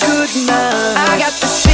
good night. I got the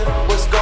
what's going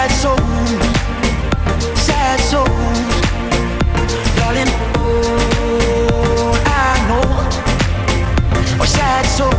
sad soul, sad soul, darling. Oh, I know, oh, sad sad.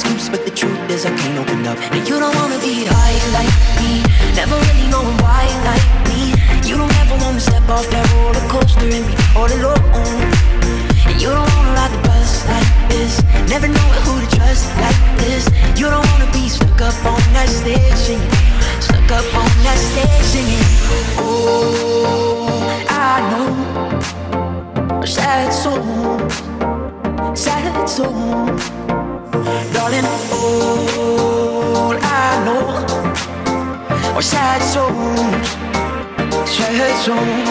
excuse, but the truth is I can't open up. And you don't 中。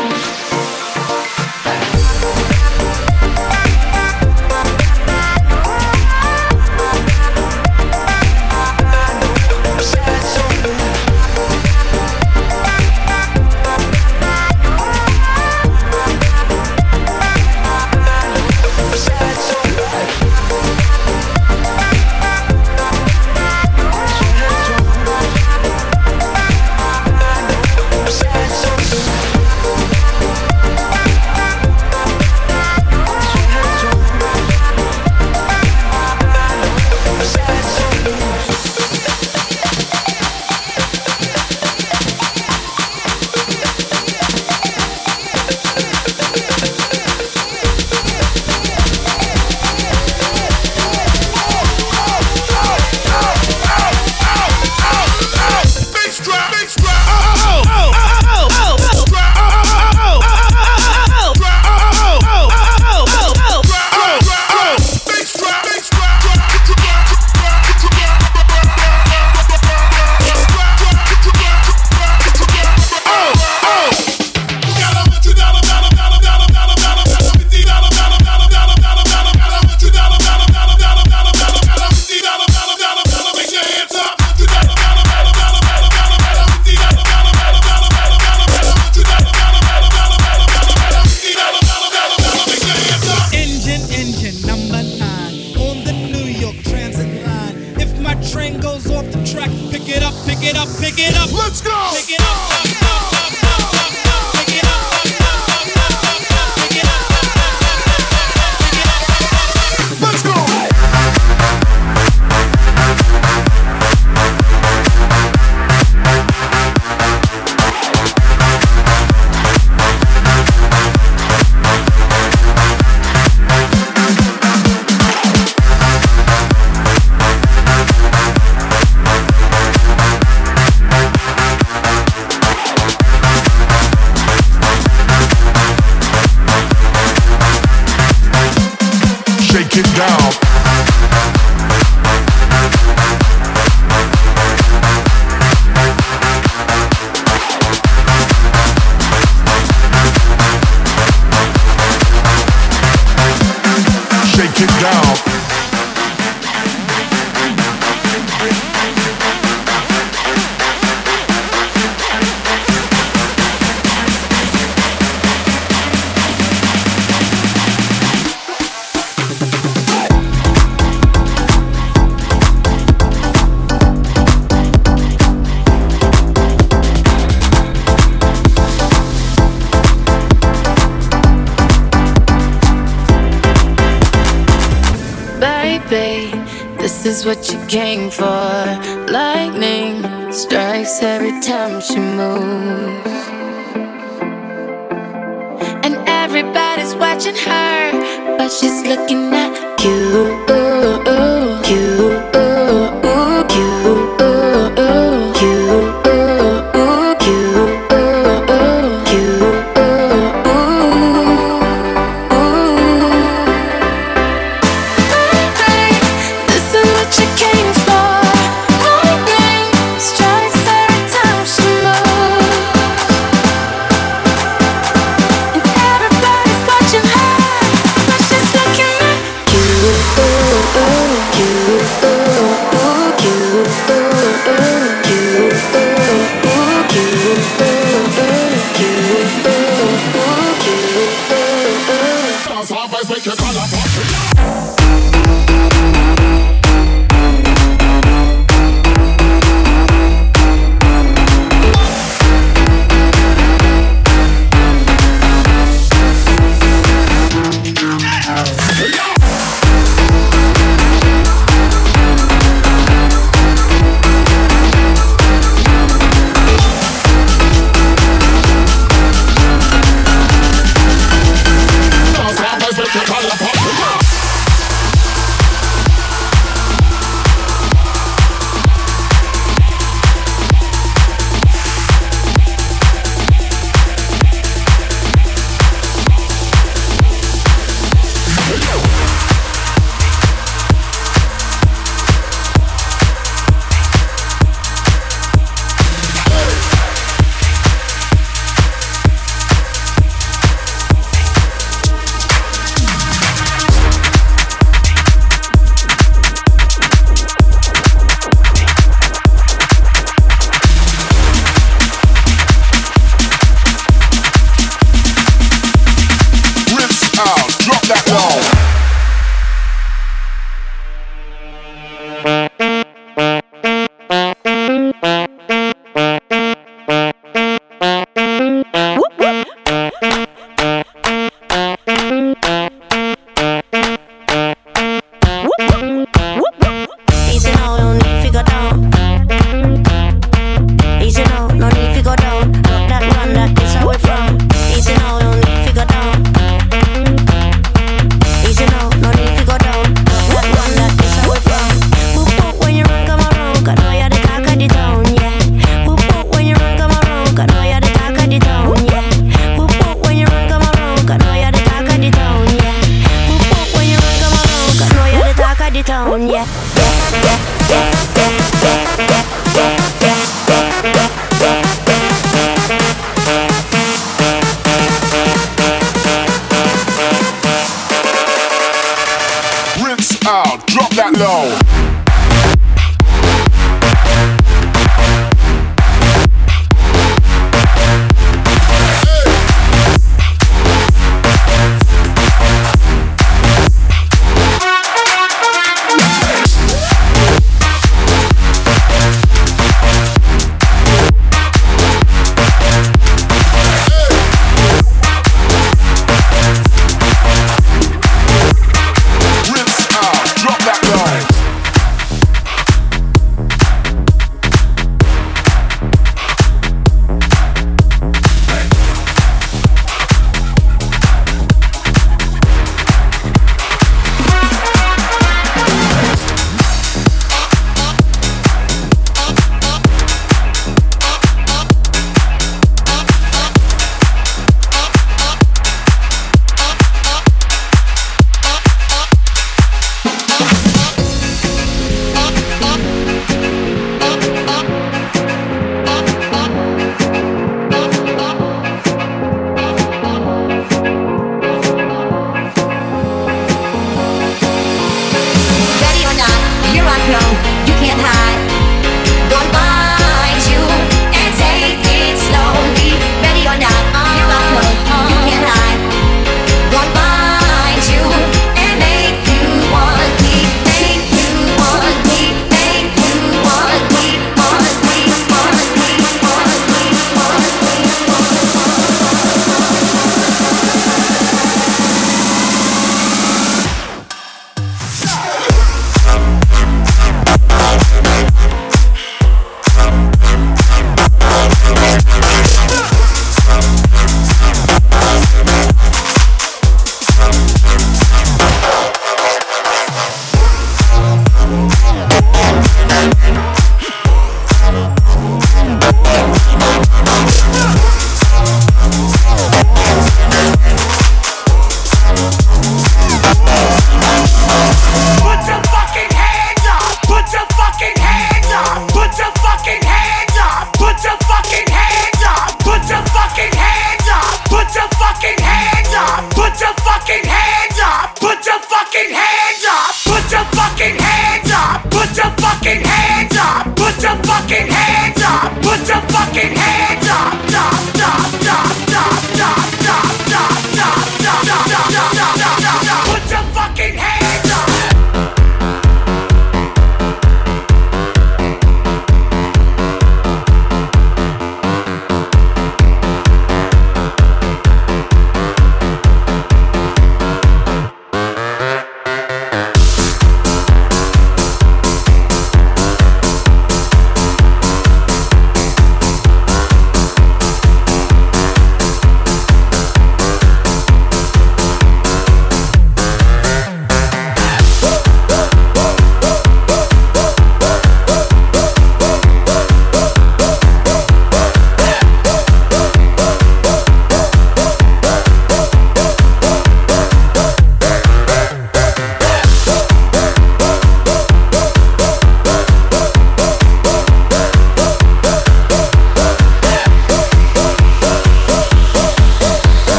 Looking at you. stone, yeah, yeah, yeah, yeah. yeah.